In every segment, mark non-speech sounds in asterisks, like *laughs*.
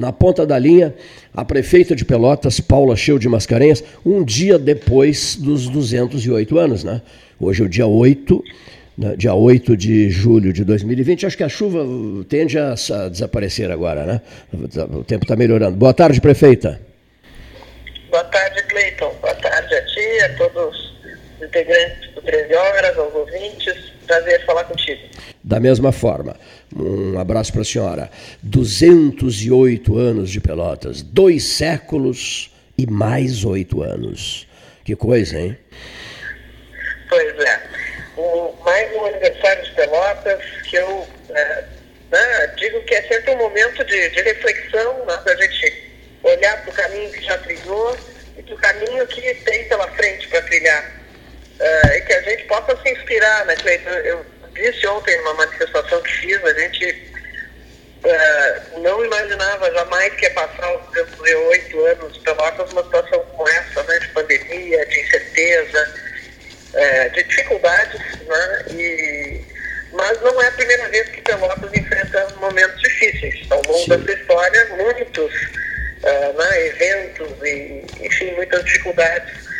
na ponta da linha, a prefeita de Pelotas, Paula Cheu de Mascarenhas, um dia depois dos 208 anos, né? Hoje é o dia 8, né? dia 8 de julho de 2020. Acho que a chuva tende a, a desaparecer agora, né? O tempo está melhorando. Boa tarde, prefeita. Boa tarde, Cleiton. Boa tarde a ti, a todos os integrantes do 13 Horas, aos ouvintes. Prazer falar contigo. Da mesma forma, um abraço para a senhora. 208 anos de Pelotas, dois séculos e mais oito anos. Que coisa, hein? Pois é. O, mais um aniversário de Pelotas que eu é, né, digo que é sempre um momento de, de reflexão né, para a gente olhar para o caminho que já trilhou e para o caminho que tem pela frente para trilhar. Uh, e que a gente possa se inspirar, né, Cleiton? Eu disse ontem numa manifestação que fiz, a gente uh, não imaginava jamais que ia passar os 208 anos Pelotas numa situação como essa, né, de pandemia, de incerteza, uh, de dificuldades, né, e, mas não é a primeira vez que Pelotas enfrenta momentos difíceis. Ao longo Sim. dessa história, muitos uh, né, eventos e, enfim, muitas dificuldades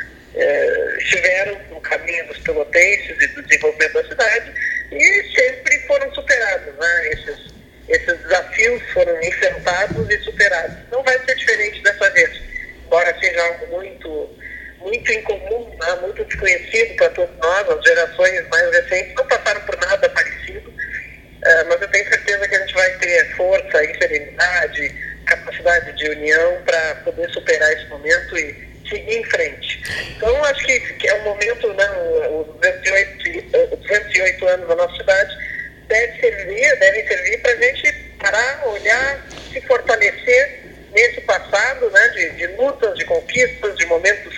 estiveram no caminho dos pelotenses e do desenvolvimento da cidade e sempre foram superados. Né, esses, esses desafios foram enfrentados e superados. Não vai ser diferente dessa vez, embora seja algo muito, muito incomum, né, muito desconhecido para todos nós, as gerações mais recentes não passaram por nada parecido, uh, mas eu tenho certeza que a gente vai ter força e serenidade, capacidade de união para poder superar esse momento e seguir em frente. Então, acho que, que é um momento, né, os 208, 208 anos da nossa cidade deve servir, devem servir para a gente parar, olhar, se fortalecer nesse passado né, de, de lutas, de conquistas, de momentos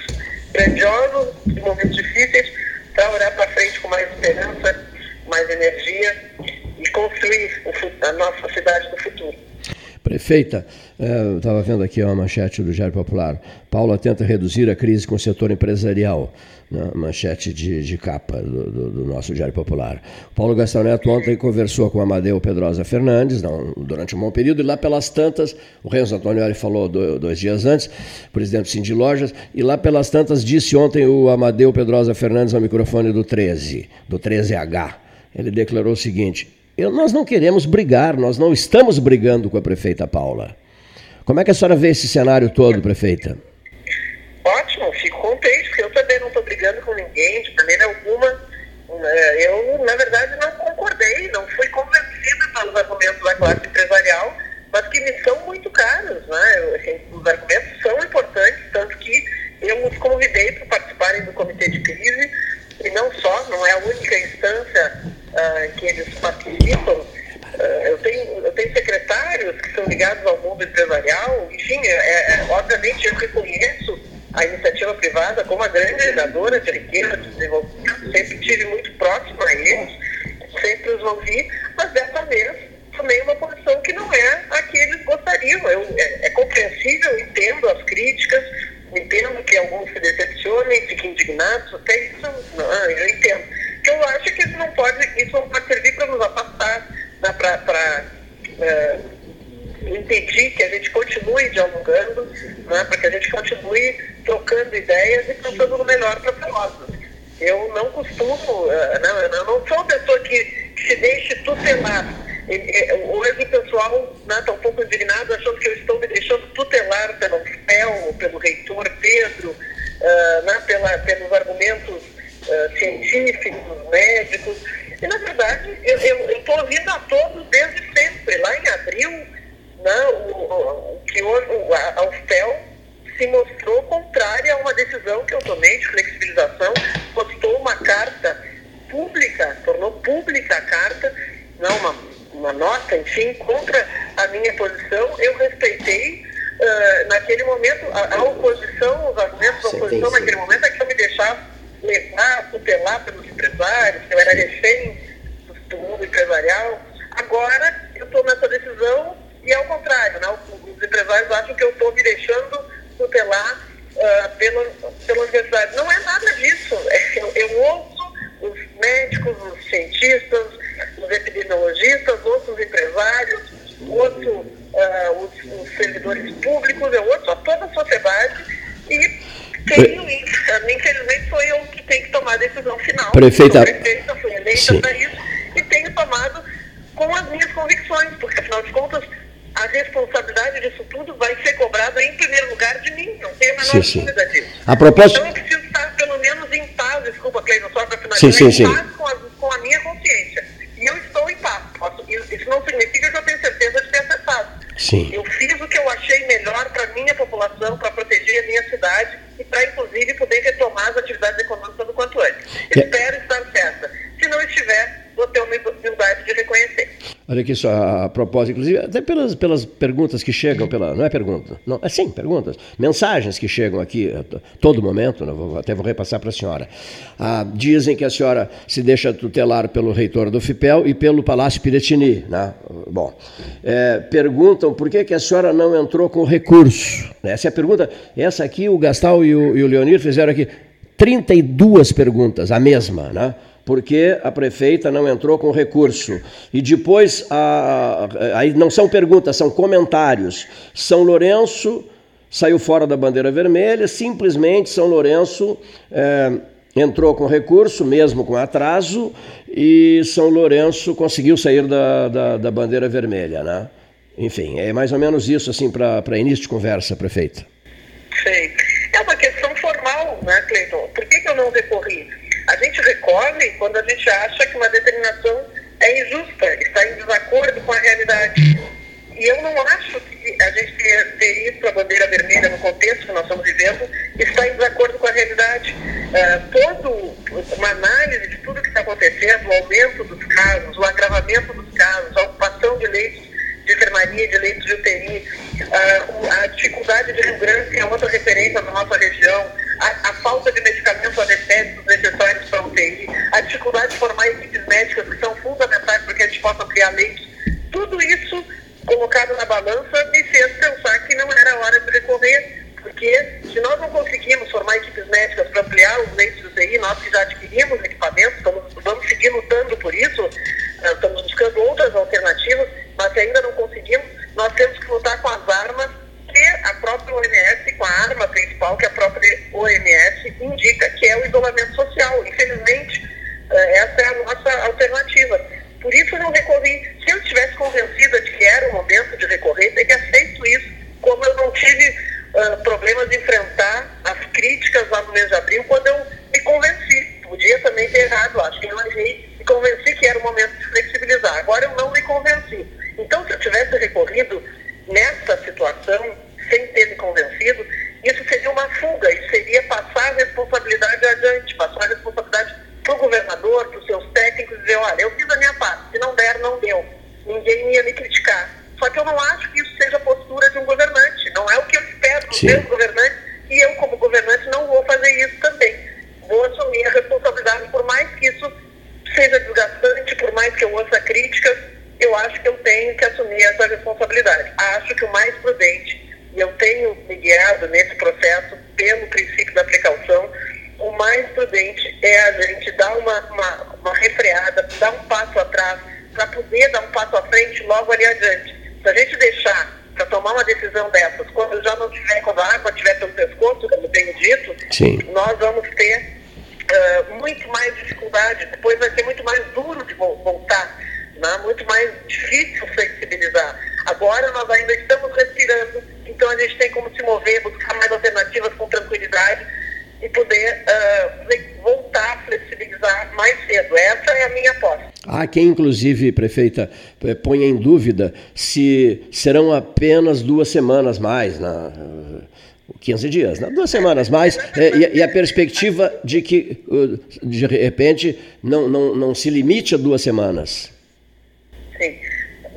grandiosos, de momentos difíceis, para olhar para frente com mais esperança, mais energia e construir o, a nossa cidade do futuro. Prefeita, é, estava vendo aqui uma manchete do Diário Popular. Paula tenta reduzir a crise com o setor empresarial. Né? Manchete de, de capa do, do, do, nosso Diário Popular. Paulo Gastão Neto ontem conversou com Amadeu Pedrosa Fernandes não, durante um bom período, e lá pelas tantas, o Renzo Antonioli falou dois dias antes, presidente do Cindy Lojas, e lá pelas tantas disse ontem o Amadeu Pedrosa Fernandes ao microfone do 13, do 13H. Ele declarou o seguinte: eu, nós não queremos brigar, nós não estamos brigando com a prefeita Paula. Como é que a senhora vê esse cenário todo, prefeita? Ótimo, fico contente, porque eu também não estou brigando com ninguém, de maneira alguma. É, eu, na verdade, não concordei, não fui convencida pelos argumentos da classe empresarial, mas que me são muito caros. Né? Assim, os argumentos são importantes, tanto que eu os convidei para participarem do comitê de crise, e não só, não é a única instância uh, que eles participam. Uh, eu, tenho, eu tenho secretários que são ligados ao mundo empresarial, enfim, é, é, obviamente eu reconheço a iniciativa privada como uma grande geradora de riqueza, de desenvolvimento, sempre estive muito próximo a eles, sempre os ouvi, mas dessa vez tomei uma posição que não é a que eles gostariam. Eu, é, é compreensível, entendo as críticas, entendo que alguns se decepcionem, fiquem indignados, até isso eu entendo que eu acho que isso não pode, isso não pode servir para nos afastar, né, para é, impedir que a gente continue dialogando, né, para que a gente continue trocando ideias e pensando no melhor para Pelotas. Eu não costumo, uh, não, eu não sou uma pessoa que, que se deixe tutelar. Hoje o pessoal está né, tá um pouco indignado achando que eu estou me deixando tutelar pelo FEL, pelo reitor Pedro, uh, né, pela, pelos argumentos uh, científicos, médicos. E, na verdade, eu estou ouvindo a todos desde sempre. Lá em abril, né, o, o, que hoje, a, a UFEL se mostrou contrária a uma decisão que eu tomei de flexibilização, postou uma carta pública, tornou pública a carta, não uma, uma nota, enfim, contra a minha posição. Eu respeitei uh, naquele momento a, a, oposição, os argumentos da oposição naquele momento é que eu me deixasse levar, tutelar pelos empresários, eu era refém do mundo empresarial. Agora eu estou nessa decisão e é o contrário, né? os empresários acham que eu estou me deixando tutelar uh, pela, pela universidade. Não é nada disso. É, eu, eu ouço os médicos, os cientistas, os epidemiologistas, ouço os empresários, ouço uh, os, os servidores públicos, eu ouço a toda a sociedade e tenho, infelizmente, sou eu que tenho que tomar a decisão final. Prefeita. Sou prefeita, fui eleita para isso e tenho tomado com as minhas convicções, porque afinal de contas a responsabilidade disso tudo vai ser cobrada em primeiro lugar de mim, não tenho a menor sim, dúvida disso. A propósito... Então eu preciso estar pelo menos em paz, desculpa, Cleiton, só para finalizar, sim, sim, em paz com a, com a minha consciência. E eu estou em paz. Isso não significa que eu tenho certeza de ter acertado. Eu fiz o que eu achei melhor para a minha população, para proteger a minha cidade para, inclusive, poder retomar as atividades econômicas o quanto antes. É. Espero estar certa. Se não estiver, vou ter humildade de reconhecer. Olha aqui só, a propósito, inclusive, até pelas, pelas perguntas que chegam, pela, não é pergunta, não, é sim, perguntas, mensagens que chegam aqui a todo momento, né, vou, até vou repassar para a senhora. Ah, dizem que a senhora se deixa tutelar pelo reitor do FIPEL e pelo Palácio Piretini. Né? Bom, é, perguntam por que, que a senhora não entrou com recurso. Essa é a pergunta, essa aqui o Gastal e o, e o Leonir fizeram aqui 32 perguntas, a mesma, né? Porque a prefeita não entrou com recurso. E depois, aí não são perguntas, são comentários. São Lourenço saiu fora da bandeira vermelha, simplesmente São Lourenço é, entrou com recurso, mesmo com atraso, e São Lourenço conseguiu sair da, da, da bandeira vermelha. Né? Enfim, é mais ou menos isso assim para início de conversa, prefeita. Sim. É uma questão formal, né, Cleiton? Por que, que eu não recorri? Gente recorre quando a gente acha que uma determinação é injusta, está em desacordo com a realidade. E eu não acho que a gente ter, ter para a bandeira vermelha no contexto que nós estamos vivendo está em desacordo com a realidade. Uh, todo uma análise de tudo que está acontecendo, o aumento dos casos, o agravamento dos casos, a ocupação de leitos de enfermaria, de leitos de UTI, uh, a dificuldade de Rio Grande, que é outra referência na nossa região, a, a falta de medicamentos anestéticos necessários para UTI, a dificuldade de formar equipes médicas que são fundamentais para que a gente possa criar leitos, tudo isso colocado na balança me fez pensar que não era hora de recorrer, porque se nós não conseguimos formar equipes médicas para ampliar os leitos de UTI, nós que já adquirimos equipamentos, estamos, vamos seguir lutando por isso, ah, estamos buscando outras alternativas, mas se ainda não conseguimos, nós temos que lutar com as armas que a própria OMS, com a arma principal que a própria OMS indica, que é o isolamento social. Infelizmente, eh, essa é a nossa alternativa. Por isso não recorri. Se eu estivesse convencida de que era o momento de recorrer, teria feito isso, como eu não tive uh, problemas de enfrentar as críticas lá no mês de abril, quando eu me convenci. Podia também ter errado, acho que eu errei e convenci que era o momento de flexibilizar. Agora eu não me convenci. Então, se eu tivesse recorrido nessa situação, sem ter me convencido, isso seria uma fuga, isso seria passar a responsabilidade adiante, passar a responsabilidade para o governador, para os seus técnicos, dizer, olha, eu fiz a minha parte, se não der, não deu. Ninguém ia me criticar. Só que eu não acho que isso seja a postura de um governante, não é o que eu espero dos meus governantes, e eu, como governante, não vou fazer isso também. Vou assumir a responsabilidade, por mais que isso seja desgastante, por mais que eu ouça críticas, eu acho que eu tenho que assumir essa responsabilidade. Acho que o mais prudente, e eu tenho me guiado nesse processo pelo princípio da precaução, o mais prudente é a gente dar uma, uma, uma refreada, dar um passo atrás, para poder dar um passo à frente logo ali adiante. Se a gente deixar para tomar uma decisão dessas, quando já não tiver, quando a água estiver pelo pescoço, como eu tenho dito, Sim. nós vamos ter uh, muito mais dificuldade, depois vai ser muito mais duro de voltar né? muito mais difícil flexibilizar. Agora nós ainda estamos respirando, então a gente tem como se mover, buscar mais alternativas com tranquilidade e poder uh, voltar a flexibilizar mais cedo. Essa é a minha aposta. Há quem, inclusive, prefeita, eh, ponha em dúvida se serão apenas duas semanas mais, na, né? 15 dias, né? duas semanas mais, é, e, e, a perspectiva de que, de repente, não, não, não se limite a duas semanas assim.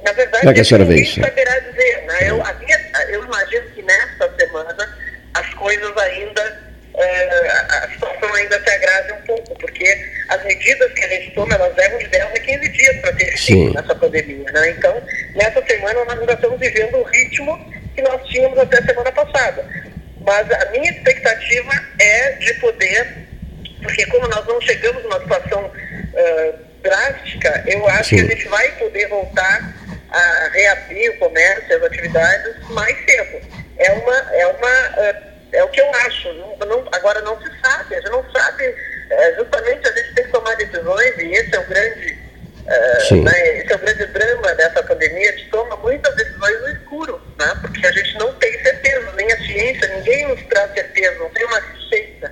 Na verdade, é que a senhora vê saberá dizer. Né? Eu, minha, eu imagino que nesta semana as coisas ainda, é, a situação ainda se agrave um pouco, porque as medidas que a gente toma, elas levam de 10 a 15 dias para ter fim nessa pandemia. Né? Então, nessa semana nós ainda estamos vivendo o ritmo que nós tínhamos até a semana passada. Mas a minha expectativa é de poder, porque como nós não chegamos numa situação uh, drástica, eu acho Sim. que a gente vai poder voltar a reabrir o comércio, as atividades mais cedo. É uma, é uma, é, é o que eu acho. Não, não, agora não se sabe, a gente não sabe, é, justamente a gente tem que tomar decisões e esse é o grande, é, né, esse é o grande drama dessa pandemia, a gente toma muitas decisões no escuro, né, porque a gente não tem certeza, nem a ciência, ninguém nos traz certeza, não tem uma receita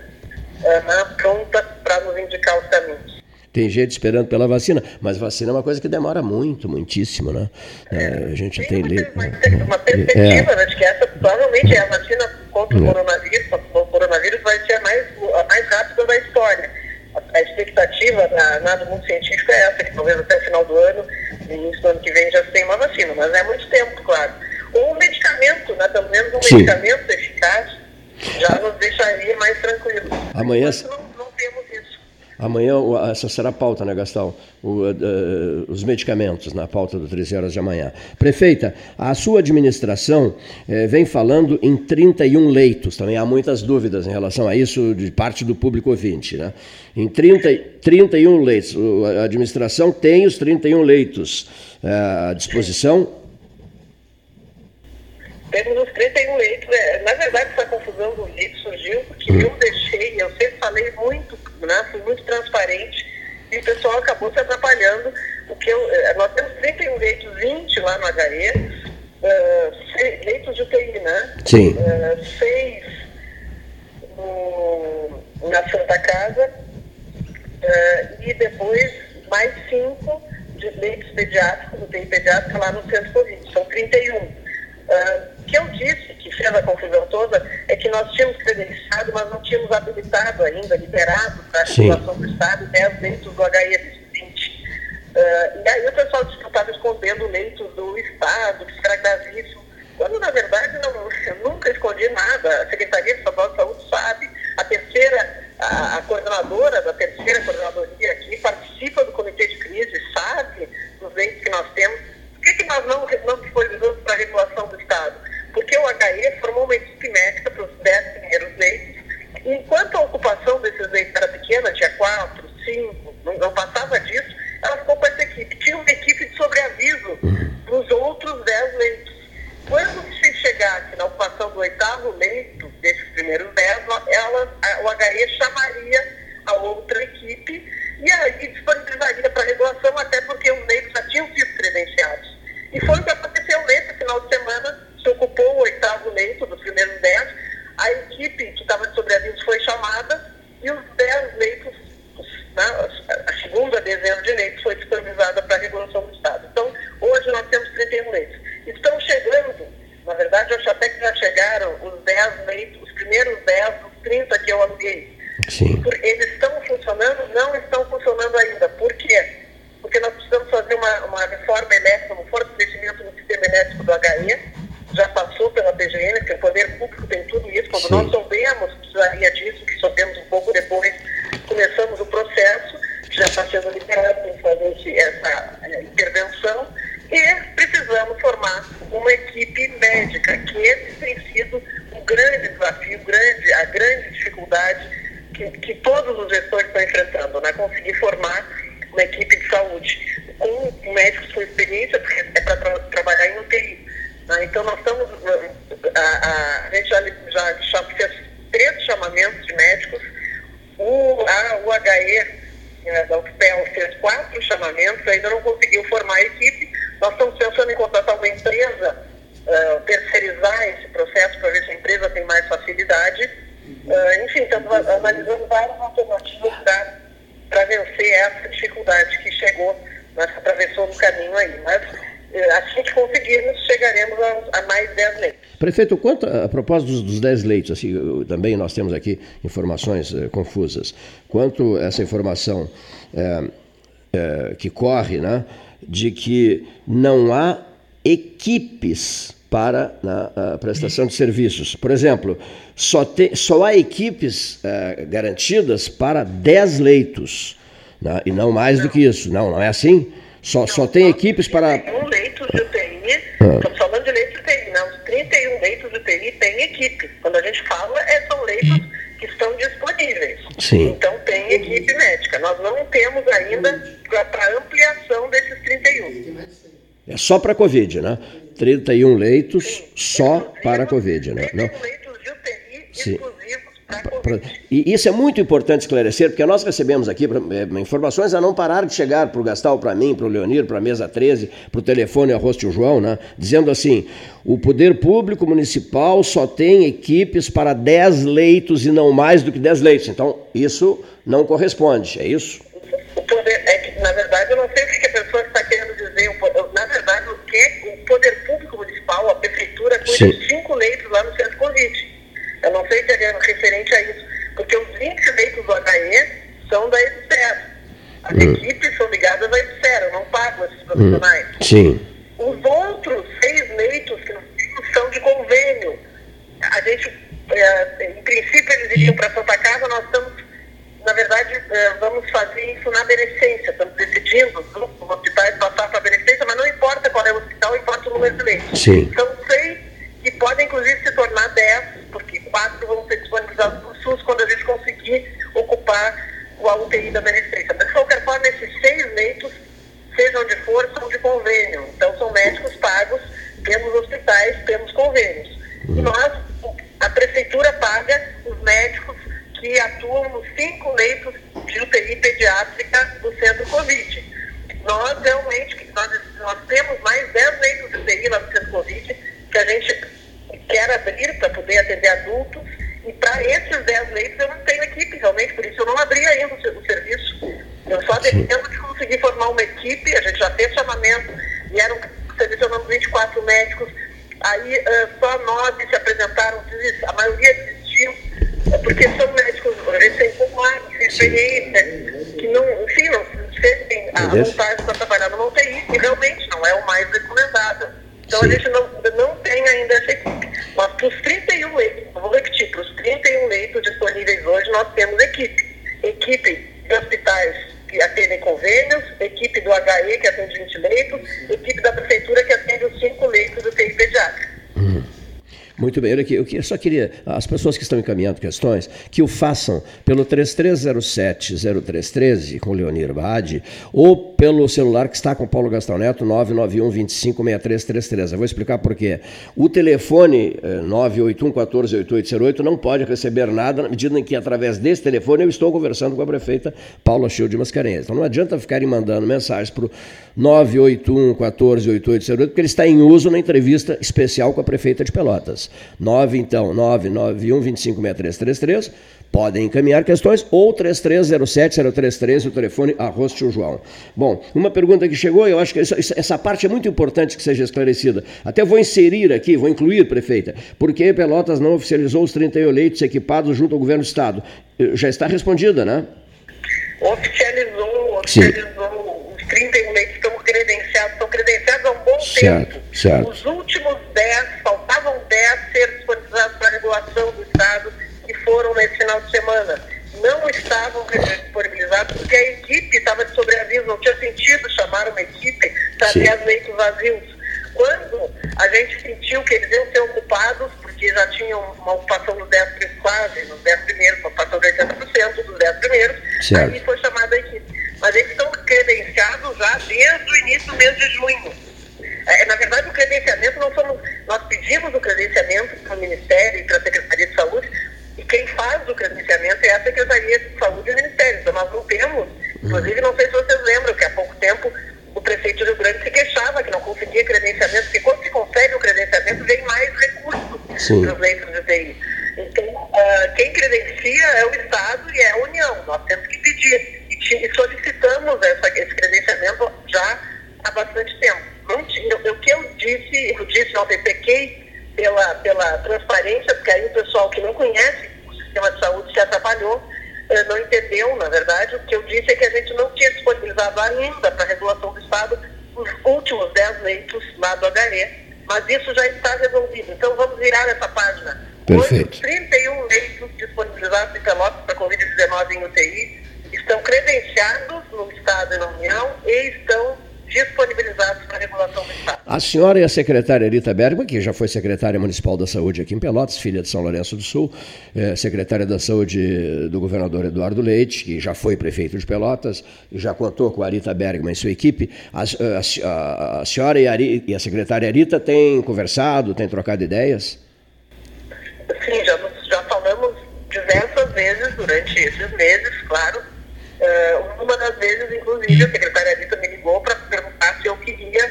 é, né, pronta para nos indicar os caminhos. Tem gente esperando pela vacina, mas vacina é uma coisa que demora muito, muitíssimo, né? É, a gente tem, tem uma, uma perspectiva é. né, de que essa provavelmente é a vacina contra o é. coronavírus, o coronavírus vai ser a mais, a mais rápida da história. A, a expectativa na, na, do mundo científico é essa, que talvez até o final do ano, início do ano que vem já se tenha uma vacina, mas é muito tempo, claro. Ou um medicamento, né, pelo menos um Sim. medicamento eficaz, já nos deixaria mais tranquilos. Amanhã. Amanhã essa será a pauta, né, Gastão? O, uh, os medicamentos na pauta do 13 horas de amanhã. Prefeita, a sua administração uh, vem falando em 31 leitos. Também há muitas dúvidas em relação a isso de parte do público ouvinte. Né? Em 30, 31 leitos. A administração tem os 31 leitos uh, à disposição temos os 31 leitos. É, na verdade, essa confusão do leito surgiu porque hum. eu deixei, eu sempre falei muito né? Fui muito transparente e o pessoal acabou se atrapalhando. Porque eu, eh, nós temos 31 leitos, 20 lá no HE, uh, seis, leitos de UTI, né? Sim. Uh, seis no, na Santa Casa uh, e depois mais cinco de leitos pediátricos, UTI pediátrica lá no centro Covid. São 31. Uh, que eu disse, que fez a confusão toda, é que nós tínhamos credenciado, mas não tínhamos habilitado ainda, liberado para a situação do Estado 10 leitos do HI 20. Uh, e aí o pessoal disse que eu estava escondendo leitos do Estado, que era gravíssimo. Quando, na verdade, não, eu nunca escondi nada. A Secretaria Estadual de Saúde sabe, a terceira, a, a coordenadora da terceira coordenadoria aqui participa do comitê de crise, sabe dos leitos que nós temos. Por que, que nós não, não disponibilizamos para a regulação do Estado? Porque o HE formou uma equipe médica para os 10 primeiros leitos, enquanto a ocupação desses leitos era pequena, tinha 4, 5, não, não passava disso, ela ficou com essa equipe. Tinha uma equipe de sobreaviso dos outros 10 leitos. Quando se chegasse na ocupação do oitavo leito, desses primeiros 10, ela, a, o HE chamaria a outra equipe e aí disponibilizaria para regulação, até porque os leitos já tinham sido credenciados. E foi o que aconteceu nesse final de semana se ocupou o oitavo leito dos primeiros dez. A equipe que estava de sobreaviso foi chamada e os dez leitos, né, a segunda dezena de leitos foi disponibilizada para a regulação do Estado. Então, hoje nós temos 31 leitos. Estão chegando, na verdade, eu acho até que já chegaram os 10 leitos, os primeiros 10 dos 30 que eu aluguei. Sim. Eles estão funcionando? Não estão funcionando ainda. Por quê? Porque nós precisamos fazer uma, uma reforma elétrica, um fortalecimento no sistema elétrico do HE, já passou pela PGN, que o poder público tem tudo isso. Quando Sim. nós soubemos que precisaria disso, que soubemos um pouco depois, começamos o processo, que já está sendo liberado para fazer essa é, intervenção, e precisamos formar uma equipe médica, que esse tem sido um grande desafio, grande, a grande dificuldade que, que todos os gestores estão enfrentando, né? conseguir formar uma equipe de saúde com médicos com experiência, porque é para tra trabalhar em UTI né? Então, nós estamos, a, a, a gente já, já, já, fez três chamamentos de médicos, o, a UHE né, da UFPEL fez quatro chamamentos, ainda não conseguiu formar a equipe. Nós estamos pensando em contratar uma empresa, uh, terceirizar esse processo para ver se a empresa tem mais facilidade. Uh, enfim, estamos analisando várias alternativas para vencer essa dificuldade que chegou, né, atravessou no caminho aí. Mas assim que conseguirmos, chegaremos a, a mais 10 leitos. Prefeito, quanto a, propósito dos, dos 10 leitos, assim, também nós temos aqui informações eh, confusas. Quanto essa informação é, é, que corre, né, de que não há equipes para né, a prestação de serviços. Por exemplo, só, te, só há equipes é, garantidas para 10 leitos, né, e não mais do que isso. Não, não é assim? Só, só tem equipes para leitos de UTI, ah. estamos falando de leitos de UTI, não, os 31 leitos de UTI têm equipe. Quando a gente fala, é, são leitos que estão disponíveis. Sim. Então tem equipe médica. Nós não temos ainda para ampliação desses 31. É só para Covid, né? 31 leitos Sim. só para Covid, né? 31 leitos de UTI Sim. E isso é muito importante esclarecer, porque nós recebemos aqui é, informações a não parar de chegar para o Gastal, para mim, para o Leonir, para a mesa 13, para o telefone arroz tio João, né? dizendo assim: o poder público municipal só tem equipes para 10 leitos e não mais do que 10 leitos. Então, isso não corresponde, é isso? O poder, é que, na verdade, eu não sei o que a pessoa está querendo dizer. Na verdade, o que o poder público municipal, a prefeitura, cuida de cinco leitos lá no centro Covid. Eu não sei se é referente a isso, porque os 20 leitos do HE são da EBSER. As hum. equipes são ligadas à EBSER, eu não pago esses profissionais. Hum. Sim. Os outros seis leitos que são de convênio. A gente, é, em princípio, eles iriam para Santa Casa, nós estamos, na verdade, é, vamos fazer isso na beneficência. Estamos decidindo, os hospitais passar para a beneficência, mas não importa qual é o hospital, importa o número de leitos. Sim. São seis que podem, inclusive, se tornar dez quatro vão ser disponibilizados para o SUS quando a gente conseguir ocupar o UTI da beneficência. Mas, de qualquer forma, esses seis leitos, seja onde for, são de convênio. Então, são médicos pagos pelos hospitais, pelos convênios. E nós, a prefeitura paga os médicos que atuam nos cinco leitos de UTI pediátrica do centro Covid. Nós realmente, nós, nós temos mais 10 leitos de UTI lá no centro Covid, que a gente quer abrir para poder atender adultos. E para esses 10 leitos eu não tenho equipe, realmente, por isso eu não abri ainda o, serviço. Eu só dependo de conseguir formar uma fez chamamento, vieram selecionando 24 médicos, aí uh, só nove se apresentaram, a maioria desistiu, porque são médicos recém-formados, sem experiência, que não, enfim, não sentem a vontade para trabalhar no UTI, e realmente não é o mais recomendado. Então Sim. a gente não, não tem ainda essa equipe. Mas para os 31 leitos, vou repetir, para os 31 leitos disponíveis hoje, nós temos equipe. Equipe de hospitais que atendem convênios, equipe do HE que atende 20 leitos, equipe da prefeitura que atende os 5 leitos do TI pediátrico. Hum. Muito bem, eu, eu só queria, as pessoas que estão encaminhando questões, que o façam pelo 3307-0313 com Leonir Bade, ou pelo celular que está com Paulo Gastão Neto, 991 256333. Eu vou explicar por quê. O telefone 981 14 8808 não pode receber nada na medida em que, através desse telefone, eu estou conversando com a prefeita Paula Chil de Mascarenhas. Então não adianta ficarem mandando mensagens para o 981 14 8808, porque ele está em uso na entrevista especial com a prefeita de Pelotas. 9, então, 991 256333. Podem encaminhar questões ou 3307-033, o telefone arroz tio João. Bom, uma pergunta que chegou, eu acho que essa, essa parte é muito importante que seja esclarecida. Até vou inserir aqui, vou incluir, prefeita, porque Pelotas não oficializou os 31 leitos equipados junto ao governo do Estado. Eh, já está respondida, né? Oficializou, oficializou. Os 31 leitos estão credenciados, estão credenciados há um bom certo, tempo. Certo. Os últimos 10 faltavam 10 ser disponibilizados para a regulação do Estado que foram nesse final de semana. Não estavam disponibilizados porque a equipe estava de sobreaviso, não tinha sentido chamar uma equipe para ter as leitos vazios. Quando a gente sentiu que eles iam ser ocupados, porque já tinham uma ocupação nos 10 primeiros, quase, nos 10 primeiros, uma ocupação de 80% dos 10 primeiros, certo. aí foi chamada a equipe. Mas eles estão credenciados já desde o início do mês de junho. É, na verdade, o credenciamento, nós, somos, nós pedimos o credenciamento para o Ministério e para a Secretaria de Saúde, e quem faz o credenciamento é a Secretaria de Saúde e o Ministério. Então, nós não temos, inclusive, não sei se vocês lembram, que há pouco tempo o prefeito de Rio Grande se queixava que não conseguia credenciamento, porque quando se consegue o credenciamento, vem mais recursos para os leitos de UTI. Então, uh, quem credencia é o Estado e é a União. Nós temos que pedir. E, e solicitamos essa, esse credenciamento já há bastante tempo o que eu disse, eu disse ontem, pequei pela, pela transparência, porque aí o pessoal que não conhece o sistema de saúde se atrapalhou, eh, não entendeu, na verdade. O que eu disse é que a gente não tinha disponibilizado ainda para a regulação do Estado os últimos 10 leitos lá do HE, mas isso já está resolvido. Então vamos virar essa página. Perfeito. Hoje, 31 leitos disponibilizados em Pelotas para Covid-19 em UTI estão credenciados no Estado e na União e estão disponibilizados para regulação do Estado. A senhora e a secretária Rita Bergman, que já foi secretária municipal da Saúde aqui em Pelotas, filha de São Lourenço do Sul, é, secretária da Saúde do governador Eduardo Leite, que já foi prefeito de Pelotas e já contou com a Rita Bergman e sua equipe. A, a, a senhora e a, e a secretária Rita têm conversado, têm trocado ideias? Sim, já, já falamos diversas vezes durante esses meses, claro. Uh, uma das vezes, inclusive, a secretária Rita me ligou para perguntar se eu queria,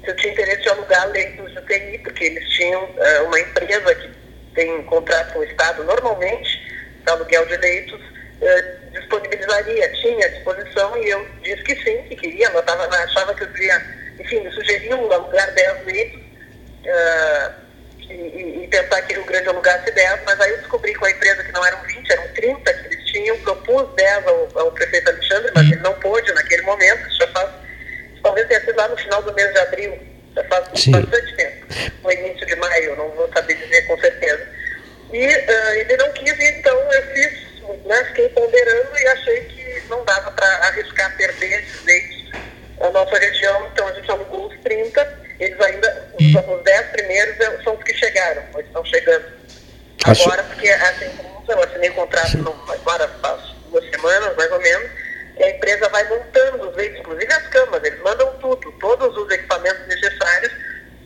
se eu tinha interesse de alugar leitos de UTI, porque eles tinham uh, uma empresa que tem contrato com o Estado normalmente, para aluguel de leitos, uh, disponibilizaria, tinha à disposição, e eu disse que sim, que queria, ela tava, achava que eu devia, enfim, me sugeriu alugar 10 leitos. E, e, pensar que Rio Grande alugasse 10, mas aí eu descobri com a empresa que não eram 20, eram 30 que eles tinham, propus 10 ao, ao prefeito Alexandre, mas ele não pôde naquele momento, já faz, talvez tenha sido lá no final do mês de abril, já faz Sim. bastante tempo, no início de maio, não vou saber dizer com certeza. E uh, ele não quis, então eu fiz, né, fiquei ponderando e achei que não dava para arriscar perder esses leitos na nossa região, então a gente alugou os 30 eles ainda, os, os dez primeiros são os que chegaram, ou estão chegando. Agora, porque assim, eu assinei o contrato no, agora faz duas semanas, mais ou menos, e a empresa vai montando os leitos, inclusive as camas, eles mandam tudo, todos os equipamentos necessários,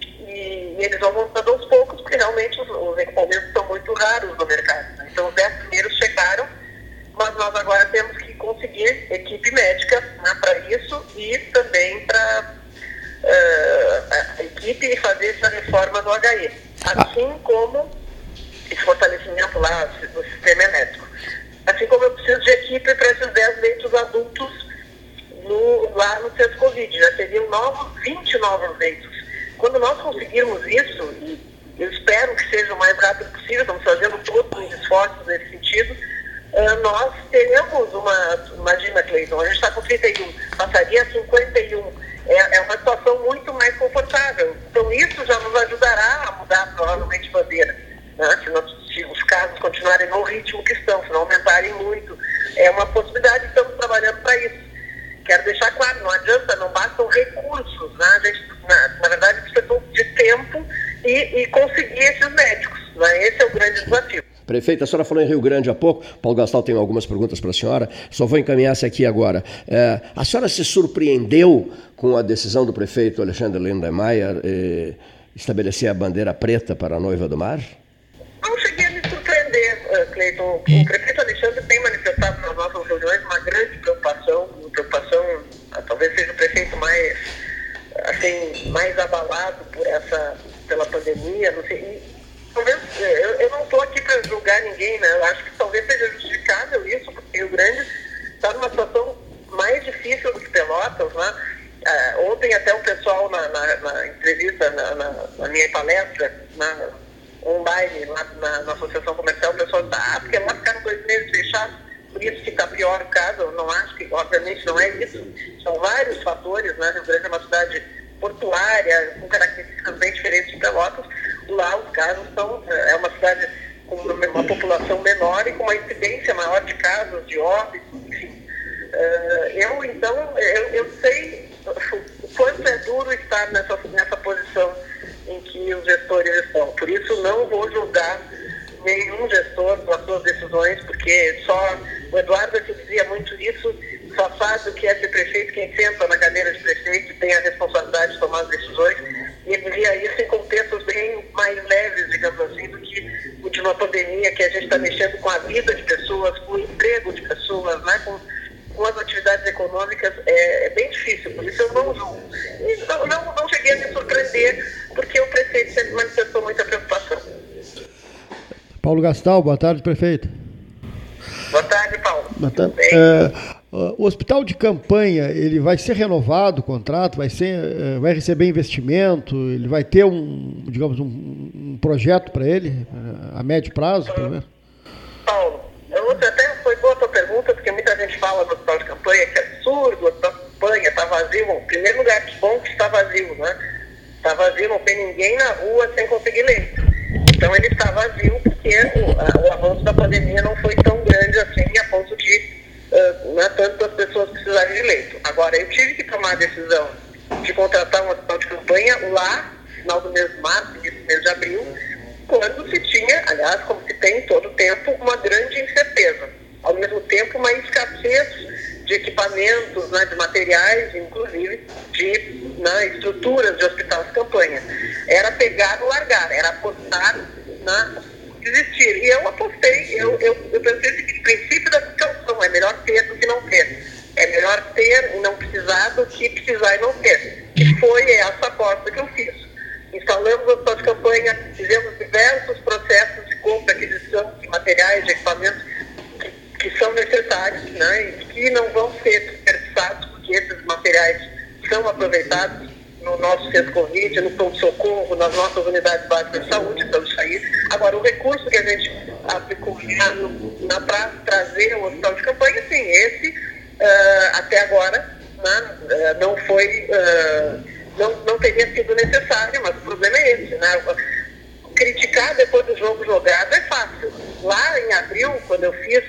e, e eles vão montando aos poucos, porque realmente os, os equipamentos são muito raros no mercado. Né? Então, os dez primeiros chegaram, mas nós agora temos que conseguir equipe médica né, para isso e também para uh, a equipe e fazer essa reforma do HE. Assim como esse fortalecimento lá do sistema elétrico. Assim como eu preciso de equipe para esses 10 leitos adultos no, lá no centro Covid. Já seriam novos, 20 novos leitos. Quando nós conseguirmos isso, e eu espero que seja o mais rápido possível, estamos fazendo nesse sentido, uh, nós teremos uma, imagina, Cleiton, a gente está com 31, passaria a 51 é, é uma situação muito mais confortável. Então, isso já nos ajudará a mudar provavelmente bandeira. Né? Se, nós, se os casos continuarem no ritmo que estão, se não aumentarem muito, é uma possibilidade, estamos trabalhando para isso. Quero deixar claro, não adianta, não bastam recursos. Né? A gente, na, na verdade, precisa de tempo e, e conseguir esses médicos. Né? Esse é o grande desafio. Prefeita, a senhora falou em Rio Grande há pouco, Paulo Gastal tem algumas perguntas para a senhora, só vou encaminhar-se aqui agora. É, a senhora se surpreendeu com a decisão do prefeito Alexandre Lindemeyer eh, estabelecer a bandeira preta para a noiva do mar? Não cheguei a me surpreender, eh, Cleiton. O prefeito Alexandre tem manifestado nas nossas reuniões uma grande preocupação, uma preocupação, ah, talvez seja o prefeito mais, assim, mais abalado por essa, pela pandemia, não sei, eu, eu não estou aqui para julgar ninguém, né? Eu acho que talvez seja justificável isso, porque o Grande está numa situação mais difícil do que Pelotas, né? É, ontem até o pessoal na, na, na entrevista, na, na, minha palestra, online, na, na Associação Comercial, o pessoal está, ah, porque lá ficaram dois meses fechados, por isso que está pior o caso, eu não acho que, obviamente, não é isso. São vários fatores, né? Rio Grande é uma cidade portuária, com características bem diferentes de Pelotas, lá os casos são, é, uma cidade com uma população menor e com uma incidência maior de casos, de óbitos, enfim. Uh, eu, então, eu, eu sei o quanto é duro estar nessa, nessa posição em que os gestores estão. Por isso, não vou julgar nenhum gestor pelas suas decisões, porque só o Eduardo que dizia muito isso, só faz o que é ser prefeito quem senta na cadeira de prefeito tem a responsabilidade de tomar as decisões. E ele dizia isso em contextos bem mais leves, digamos assim, do que o de uma pandemia que a gente está mexendo com a vida de pessoas, com o emprego de pessoas, né? com, com as atividades econômicas, é, é bem difícil. Por isso eu não julgo. Não, não, não cheguei a me surpreender, porque o prefeito sempre manifestou muita preocupação. Paulo Gastal, boa tarde, prefeito. Boa tarde, Paulo. Boa tarde. É, o hospital de campanha ele vai ser renovado o contrato, vai ser, é, vai receber investimento, ele vai ter um, digamos, um, um projeto para ele é, a médio prazo, pelo menos. Paulo, eu até foi boa a tua pergunta porque muita gente fala do hospital de campanha que é absurdo, o hospital de campanha está vazio. Em primeiro lugar, que bom que está vazio, né? Está vazio, não tem ninguém na rua sem conseguir leito. Então ele está vazio porque o, a, o avanço da pandemia não foi tomar a decisão de contratar um hospital de campanha lá, final do mês de março, início do mês de abril, quando se tinha, aliás, como se tem todo o tempo, uma grande incerteza. Ao mesmo tempo, uma escassez de equipamentos, né, de materiais, inclusive de né, estruturas de hospital de campanha. Era pegar ou largar, era apostar na não foi, uh, não, não teria sido necessário, mas o problema é esse, né? Criticar depois do jogo jogado é fácil. Lá em abril, quando eu fiz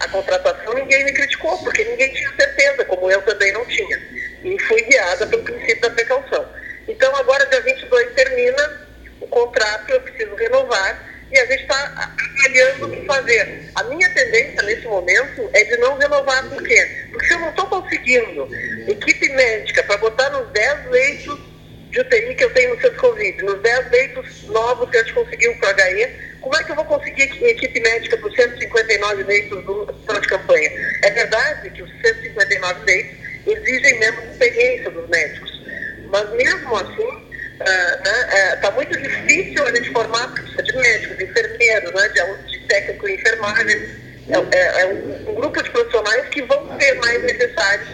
a contratação, ninguém me criticou, porque ninguém tinha certeza, como eu também não tinha. E fui guiada pelo princípio da precaução. Então, agora, dia 22, termina o contrato, eu preciso renovar, e a gente está avaliando o que fazer. A minha tendência nesse momento é de não renovar, por quê? Porque se eu não estou conseguindo equipe médica para botar nos 10 leitos de UTI que eu tenho no centro Covid, nos 10 leitos novos que a gente conseguiu para o HE, como é que eu vou conseguir equipe médica para os 159 leitos do hospital de campanha? É verdade que os 159 leitos exigem menos experiência dos médicos, mas mesmo assim, está uh, né, uh, muito difícil a gente formar de médicos, de enfermeiros, né, de, de técnico e enfermagem. É, é, é um, grupo de profissionais que vão ser mais necessários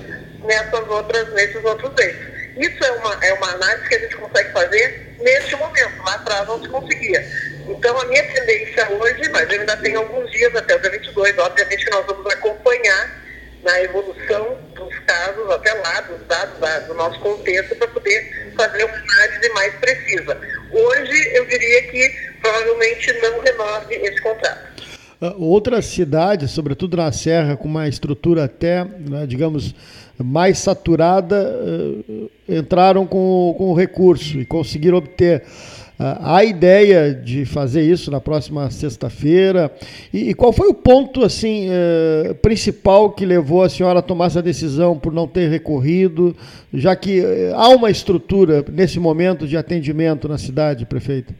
nessas outras, nesses outros leitos. Isso é uma, é uma análise que a gente consegue fazer neste momento, lá atrás não se conseguia. Então, a minha tendência hoje, mas eu ainda tenho alguns dias até o dia 22, obviamente que nós vamos acompanhar na evolução dos casos até lá, dos dados da, do nosso contexto, para poder fazer uma análise mais precisa. Hoje, eu diria que provavelmente não renove esse contrato. Uh, outras cidades, sobretudo na Serra, com uma estrutura até, né, digamos, mais saturada, uh, entraram com, com o recurso e conseguiram obter. Uh, há ideia de fazer isso na próxima sexta-feira. E, e, qual foi o ponto assim uh, principal que levou a senhora a tomar essa decisão por não ter recorrido, já que uh, há uma estrutura nesse momento de atendimento na cidade, prefeito?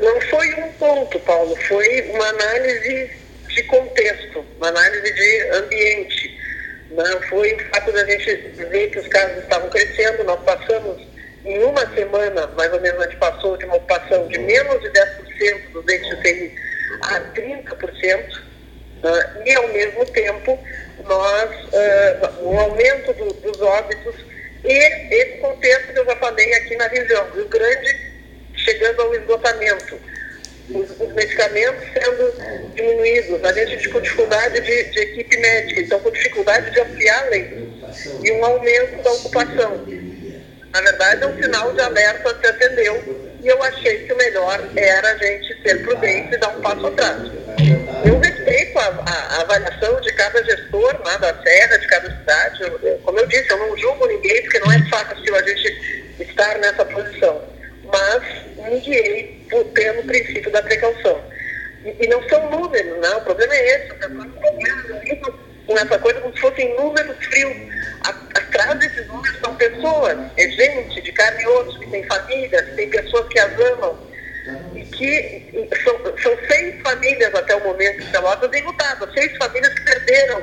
Não foi um ponto, Paulo, foi uma análise de contexto, uma análise de ambiente. Não foi o fato da gente ver que os casos estavam crescendo, nós passamos em uma semana, mais ou menos, a gente passou de uma ocupação de menos de 10% dos leitos de UTI a 30%, né? e ao mesmo tempo nós, uh, o aumento do, dos óbitos e esse contexto que eu já falei aqui na região, Rio Grande chegando ao esgotamento, os, os medicamentos sendo diminuídos, a gente com dificuldade de, de equipe médica, então com dificuldade de ampliar leitos e um aumento da ocupação. Na verdade, é um sinal de alerta se atendeu e eu achei que o melhor era a gente ser prudente e dar um passo atrás. Eu respeito a, a, a avaliação de cada gestor né, da Serra, de cada cidade. Eu, como eu disse, eu não julgo ninguém, porque não é fácil a gente estar nessa posição. Mas por, pelo princípio da precaução. E, e, não são números, né? O problema é esse. Com essa coisa como se fossem números frios atrás desses números são pessoas, é gente de carne e osso, que tem famílias, tem pessoas que as amam. E que são, são seis famílias até o momento de Pelotas enlutadas, seis famílias que perderam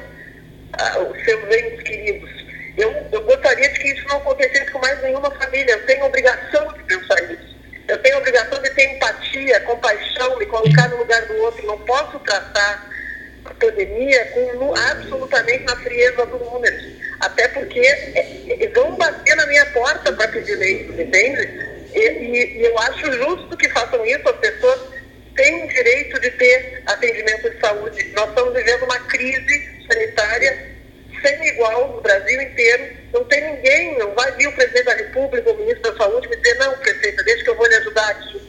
ah, os seus entes queridos. Eu, eu gostaria de que isso não acontecesse com mais nenhuma família. Eu tenho obrigação de pensar nisso. Eu tenho a obrigação de ter empatia, compaixão, me colocar no lugar do outro. Não posso tratar a pandemia com absolutamente na frieza dos números. Até porque é, vão bater na minha porta para pedir leite, entende? E, e, e eu acho justo que façam isso, as pessoas têm direito de ter atendimento de saúde. Nós estamos vivendo uma crise sanitária sem igual no Brasil inteiro. Não tem ninguém, não vai vir o presidente da República, o ministro da Saúde, me dizer, não, prefeita, deixa que eu vou lhe ajudar aqui.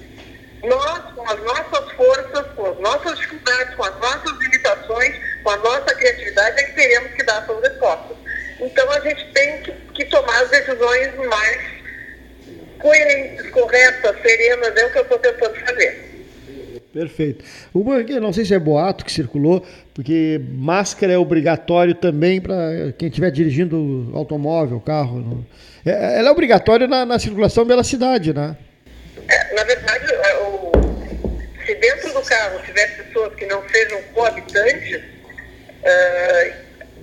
Nós, com as nossas forças, com as nossas dificuldades, com as nossas limitações, com a nossa criatividade, é que teremos que dar essas respostas. Então a gente tem que, que tomar as decisões mais coerentes, corretas, serenas, é o que eu estou tentando fazer. Perfeito. Uma, não sei se é boato que circulou, porque máscara é obrigatório também para quem estiver dirigindo automóvel, carro. É, ela é obrigatória na, na, circulação pela cidade, né? É, na verdade, é, o, se dentro do carro tiver pessoas que não sejam coabitantes, uh,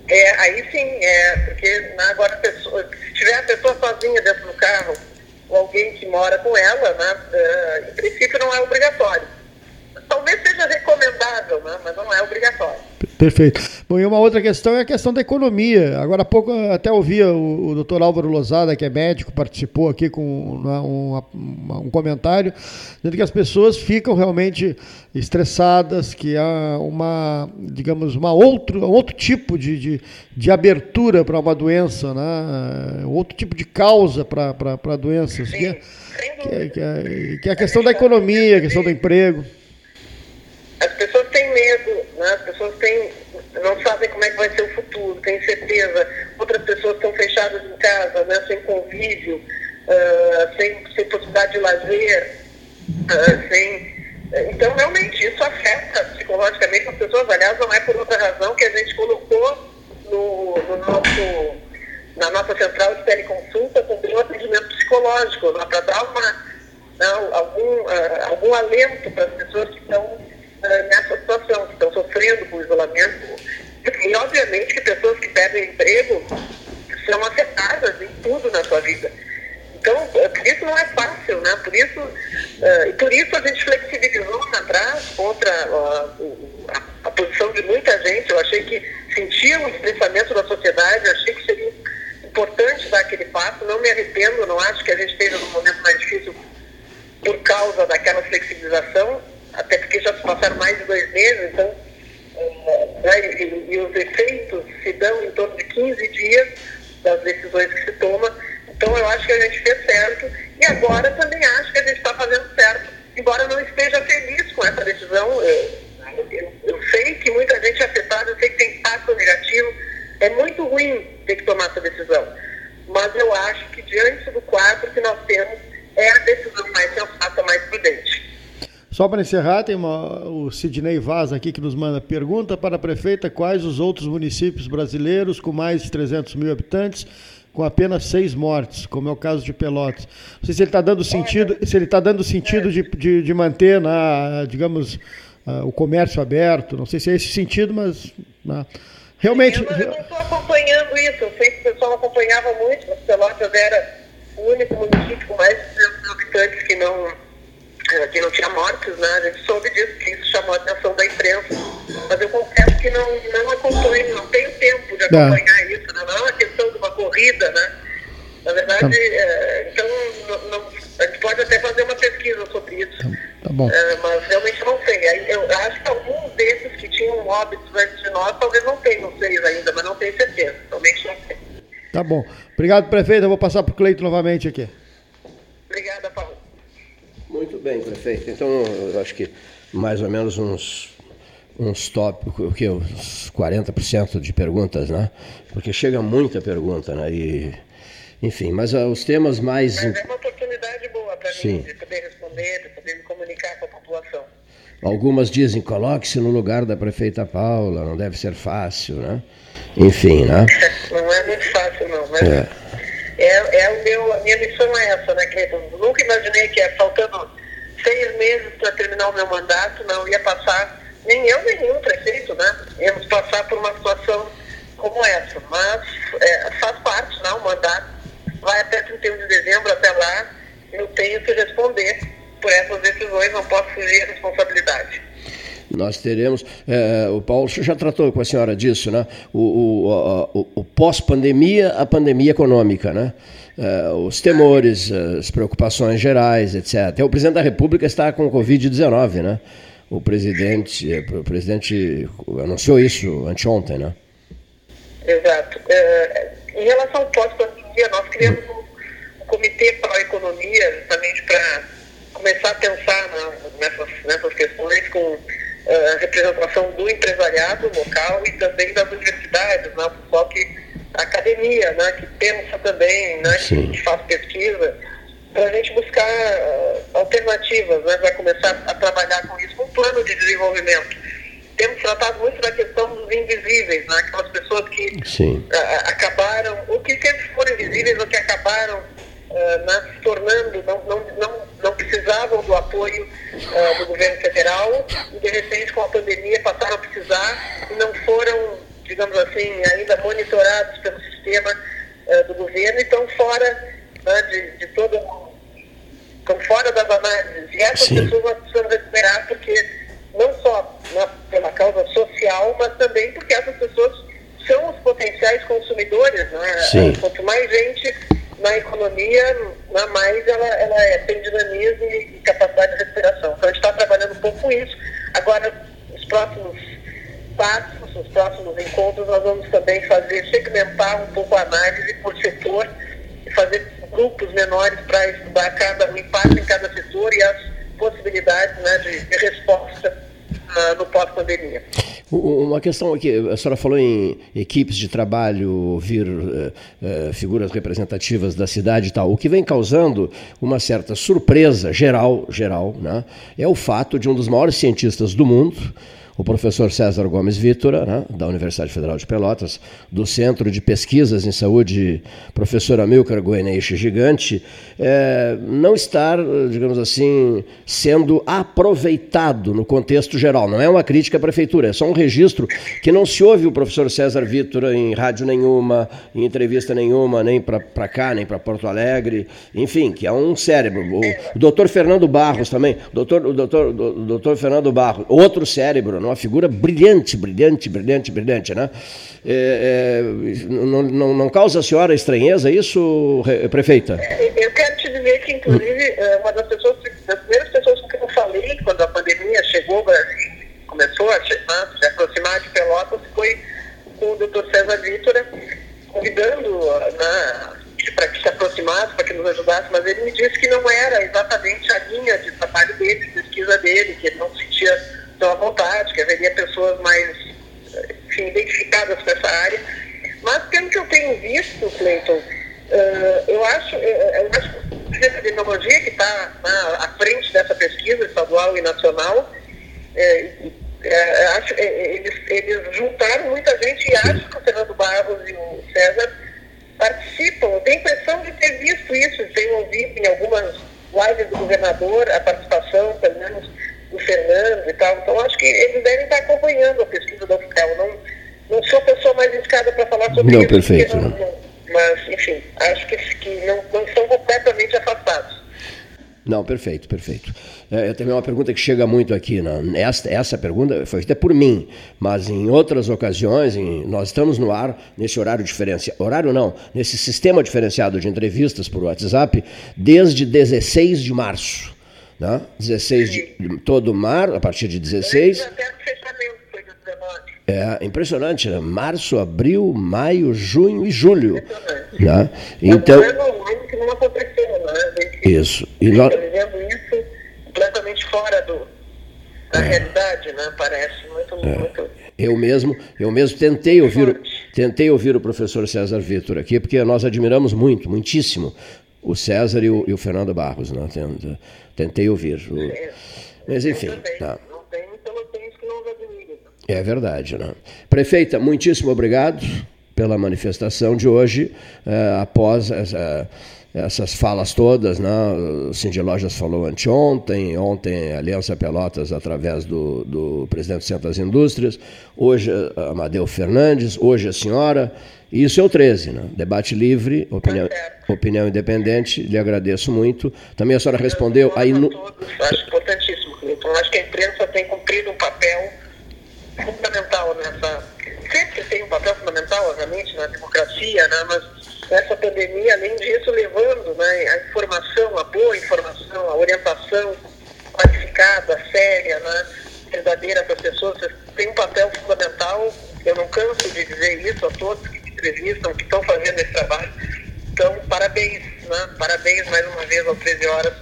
é, aí sim, é, porque agora pessoa, se tiver a pessoa sozinha dentro do carro, ou alguém que mora com ela, né, uh, em princípio não é obrigatório talvez seja recomendável, né? mas não é obrigatório. Perfeito. Bom, e uma outra questão é a questão da economia. Agora há pouco até ouvia o, o doutor Álvaro Lozada, que é médico, participou aqui com um, um, comentário, dizendo que as pessoas ficam realmente estressadas, que há uma, digamos, uma outro, outro tipo de, de, de abertura para uma doença, né? outro tipo de causa para doenças, Sim, que, é, que, é, que, é, que é a questão da economia, a questão do emprego. Medo, né? as pessoas têm, não sabem como é que vai ser o futuro, têm incerteza. Outras pessoas estão fechadas em casa, né? sem convívio, uh, sem, sem possibilidade de lazer, uh, sem... Então, realmente, isso afeta psicologicamente as pessoas. Aliás, não é por outra razão que a gente colocou no, no nosso, na nossa central de teleconsulta também o atendimento psicológico, né? para dar uma, não, algum, uh, algum alento para as pessoas que estão nessa situação, que estão sofrendo com o isolamento. E, obviamente, que pessoas que perdem emprego são afetadas em tudo na sua vida. Então, eh, por isso não é fácil, né? Por isso, uh, por isso a gente flexibilizou lá atrás contra uh, a, a, posição de muita gente. Eu achei que sentia o estressamento da sociedade, achei que seria importante dar aquele passo. Não me arrependo, não acho que a gente esteja num momento mais difícil por causa daquela flexibilização até porque já se passaram mais de dois meses, então, eh, né, e, e, os efeitos se dão em torno de 15 dias das decisões que se toma. Então, eu acho que a gente fez certo e agora também acho que a gente está fazendo certo, embora não esteja feliz com essa decisão. Eu, eu, eu sei que muita gente é afetada, eu sei que tem impacto negativo. É muito ruim ter que tomar essa decisão. Mas eu acho que diante do quadro que nós temos, é a decisão mais sensata, mais prudente. Só para encerrar, tem uma, o Sidney Vaz aqui que nos manda pergunta para a prefeita quais os outros municípios brasileiros com mais de 300 mil habitantes com apenas seis mortes, como é o caso de Pelotas. Não sei se ele está dando sentido, se ele está dando sentido de, de, de, manter, na, digamos, uh, o comércio aberto. Não sei se é esse sentido, mas né, realmente. Eu, eu não estou acompanhando isso. Eu sei que o pessoal acompanhava muito, mas Pelotas era o único município com mais de 300 mil habitantes que não que não tinha mortes, né? A gente soube disso, que isso chamou a atenção da imprensa. Mas eu confesso que não, não acompanho, não tenho tempo de acompanhar isso, né? Não é uma questão de uma corrida, né? Na verdade, tá. é, então não, não, a gente pode até fazer uma pesquisa sobre isso. Tá, tá bom. É, mas realmente não sei. Eu acho que alguns desses que tinham óbitos antes de nós talvez não tenham seis ainda, mas não tenho certeza. Realmente não sei. Tá bom. Obrigado, prefeito. Eu vou passar para o Cleito novamente aqui. Obrigada, Paulo. Muito bem, prefeito. Então, eu acho que mais ou menos uns, uns top, o que, uns 40% de perguntas, né? Porque chega muita pergunta, né? E, enfim, mas uh, os temas mais... Mas é uma oportunidade boa para mim de poder responder, de poder me comunicar com a população. Algumas dizem, coloque-se no lugar da prefeita Paula, não deve ser fácil, né? Enfim, né? *laughs* Não é muito fácil, não, mas... É é, é o meu, a minha missão é essa, né, Cleiton? Nunca imaginei que é, faltando seis meses para terminar o meu mandato, não ia passar, nem eu, nem nenhum prefeito, né? Íamos passar por uma situação como essa. Mas é, faz parte, né? O mandato vai até 31 de dezembro, até lá eu tenho que responder por essas decisões, não posso fugir a responsabilidade. Nós teremos, é, o Paulo já tratou com a senhora disso, né? O, o, o, o pós-pandemia, a pandemia econômica, né? É, os temores, as preocupações gerais, etc. O presidente da República está com Covid-19, né? O presidente, o presidente anunciou isso anteontem, né? Exato. É, em relação ao pós-pandemia, nós criamos um, comitê para a economia, justamente para começar a pensar nessas, nessas questões com a representação do empresariado local e também das universidades, né? o pessoal que, a academia, né? que pensa também, né? que faz pesquisa, para a gente buscar uh, alternativas, né? vai começar a trabalhar com isso com plano de desenvolvimento. Temos tratado muito da questão dos invisíveis, né? aquelas pessoas que uh, acabaram, ou que sempre foram invisíveis, ou que acabaram uh, né, se tornando, não, não, não, não precisavam do apoio uh, do governo federal e, de repente, com a pandemia, passaram a precisar e não foram, digamos assim, ainda monitorados pelo sistema do governo e estão fora né, de, de todo estão fora das análises. E essas Sim. pessoas nós precisamos recuperar porque não só na, pela causa social, mas também porque essas pessoas são os potenciais consumidores. Né? Quanto mais gente na economia, mais ela, ela é, tem dinamismo e, capacidade de recuperação. Então a gente está trabalhando um pouco com isso. Agora, os próximos passos, os próximos encontros, nós vamos também fazer, segmentar um pouco a análise por setor e fazer grupos menores para estudar cada, o impacto em cada setor e as possibilidades né, de resposta uh, no pós-pandemia. Uma questão aqui, a senhora falou em equipes de trabalho, ouvir uh, uh, figuras representativas da cidade e tal. O que vem causando uma certa surpresa geral, geral, né, é o fato de um dos maiores cientistas do mundo, o professor César Gomes Vítora, né, da Universidade Federal de Pelotas, do Centro de Pesquisas em Saúde, professor Amilcar Goeneixe Gigante, é, não estar, digamos assim, sendo aproveitado no contexto geral. Não é uma crítica à prefeitura, é só um registro que não se ouve o professor César Vítora em rádio nenhuma, em entrevista nenhuma, nem para cá, nem para Porto Alegre, enfim, que é um cérebro. O, o doutor Fernando Barros também, doutor, o doutor, o doutor Fernando Barros, outro cérebro, uma figura brilhante, brilhante, brilhante, brilhante, né? É, é, não, não, não, causa a senhora estranheza isso, prefeita? Eu quero te dizer que, inclusive, é, uma das pessoas, das primeiras pessoas com quem eu falei quando a pandemia chegou, começou a se aproximar de Pelotas, foi com o doutor César Vítora, convidando né, para que se aproximasse, para que nos ajudasse, mas ele me disse que não era exatamente a linha de trabalho dele, de pesquisa dele, que ele não sentia estão à vontade, que haveria pessoas mais enfim, identificadas com essa área. Mas pelo que eu tenho visto, Cleiton, uh, eu acho, eu, eu acho que a epidemiologia que está à frente dessa pesquisa estadual e nacional, é, é, acho, é, eles, eles juntaram muita gente e acho que o Fernando Barros e o César participam. Eu tenho a impressão de ter visto isso, de ter ouvido em algumas lives do governador a participação, pelo menos do Fernando e tal. Então, acho que eles devem estar acompanhando a pesquisa da UFCAL. Não, não sou a pessoa mais indicada para falar sobre não, isso. Perfeito, não, perfeito. Mas, enfim, acho que, que não, não são completamente afastados. Não, perfeito, perfeito. É, também uma pergunta que chega muito aqui. Né? Essa, essa pergunta foi feita por mim, mas em outras ocasiões, em, nós estamos no ar nesse horário diferenciado. Horário não, nesse sistema diferenciado de entrevistas por WhatsApp desde 16 de março. Né? 16 de todo mar, a partir de 16. É impressionante, né? Março, abril, maio, junho e julho. Né? Então. É né? Isso. E nós... isso completamente fora do, da é. realidade, né? Parece muito, é. muito. Eu mesmo, eu mesmo tentei ouvir, tentei ouvir o professor César Vitor aqui, porque nós admiramos muito, muitíssimo o César e o, e o Fernando Barros, né? Tentei ouvir. Mas enfim. Tá. É verdade, né? Prefeita, muitíssimo obrigado pela manifestação de hoje, eh, após essa, essas falas todas, né? O Cindy Lojas falou anteontem, ontem a Aliança Pelotas através do, do presidente do Centro das Indústrias, hoje Amadeu Fernandes, hoje a senhora. Isso é o 13, né? Debate livre, opinião, opinião independente, lhe agradeço muito. Também a senhora respondeu aí no. Acho importantíssimo, Cleiton. Acho que a imprensa tem cumprido um papel fundamental nessa. Sempre tem um papel fundamental, obviamente, na democracia, né? mas nessa pandemia, além disso, levando né, a informação, a boa informação, a orientação qualificada, séria, né, verdadeira para as pessoas, tem um papel fundamental. Eu não canso de dizer isso a todos que entrevistam, que estão fazendo esse trabalho. Então, parabéns, né? parabéns mais uma vez ao 13 Horas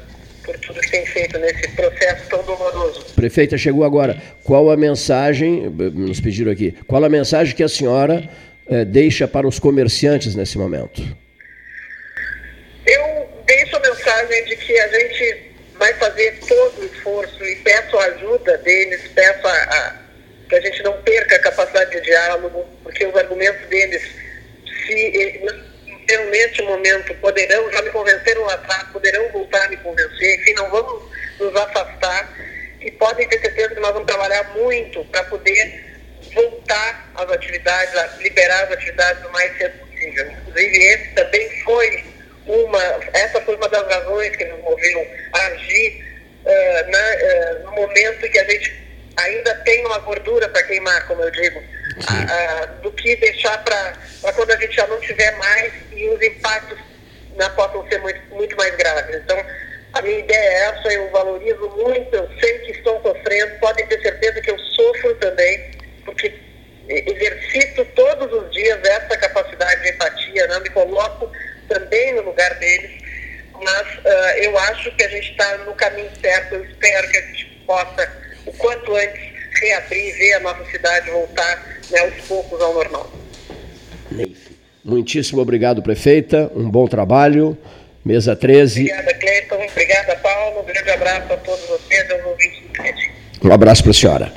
por tudo que tem feito nesse processo tão doloroso. Prefeita, chegou agora. Qual a mensagem, nos pediram aqui, qual a mensagem que a senhora eh, deixa para os comerciantes nesse momento? Eu deixo a mensagem de que a gente vai fazer todo o esforço e peço a ajuda deles, peço a, a, que a gente não perca a capacidade de diálogo, porque os argumentos deles, se então, neste momento, poderão, já me convenceram lá atrás, poderão voltar a me convencer, enfim, não vamos nos afastar e podem ter certeza que nós vamos trabalhar muito para poder voltar às atividades, a liberar as atividades o mais cedo possível. Inclusive, esse também foi uma, essa foi uma das razões que nos moveram a agir uh, na, uh, no momento em que a gente ainda tem uma gordura para queimar, como eu digo, uh, do que deixar para quando a gente já não tiver mais e os impactos né, possam ser muito, muito mais graves. Então, a minha ideia é essa, eu valorizo muito, eu sei que estão sofrendo, podem ter certeza que eu sofro também, porque exercito todos os dias essa capacidade de empatia, né? me coloco também no lugar deles, mas uh, eu acho que a gente está no caminho certo, eu espero que a gente possa, o quanto antes, reabrir e ver a nossa cidade voltar né, aos poucos ao normal. Muitíssimo obrigado, prefeita, um bom trabalho. Mesa 13. Obrigada, Cleiton. Obrigada, Paulo. Um grande abraço a todos vocês, aos ouvintes do Um abraço para a senhora.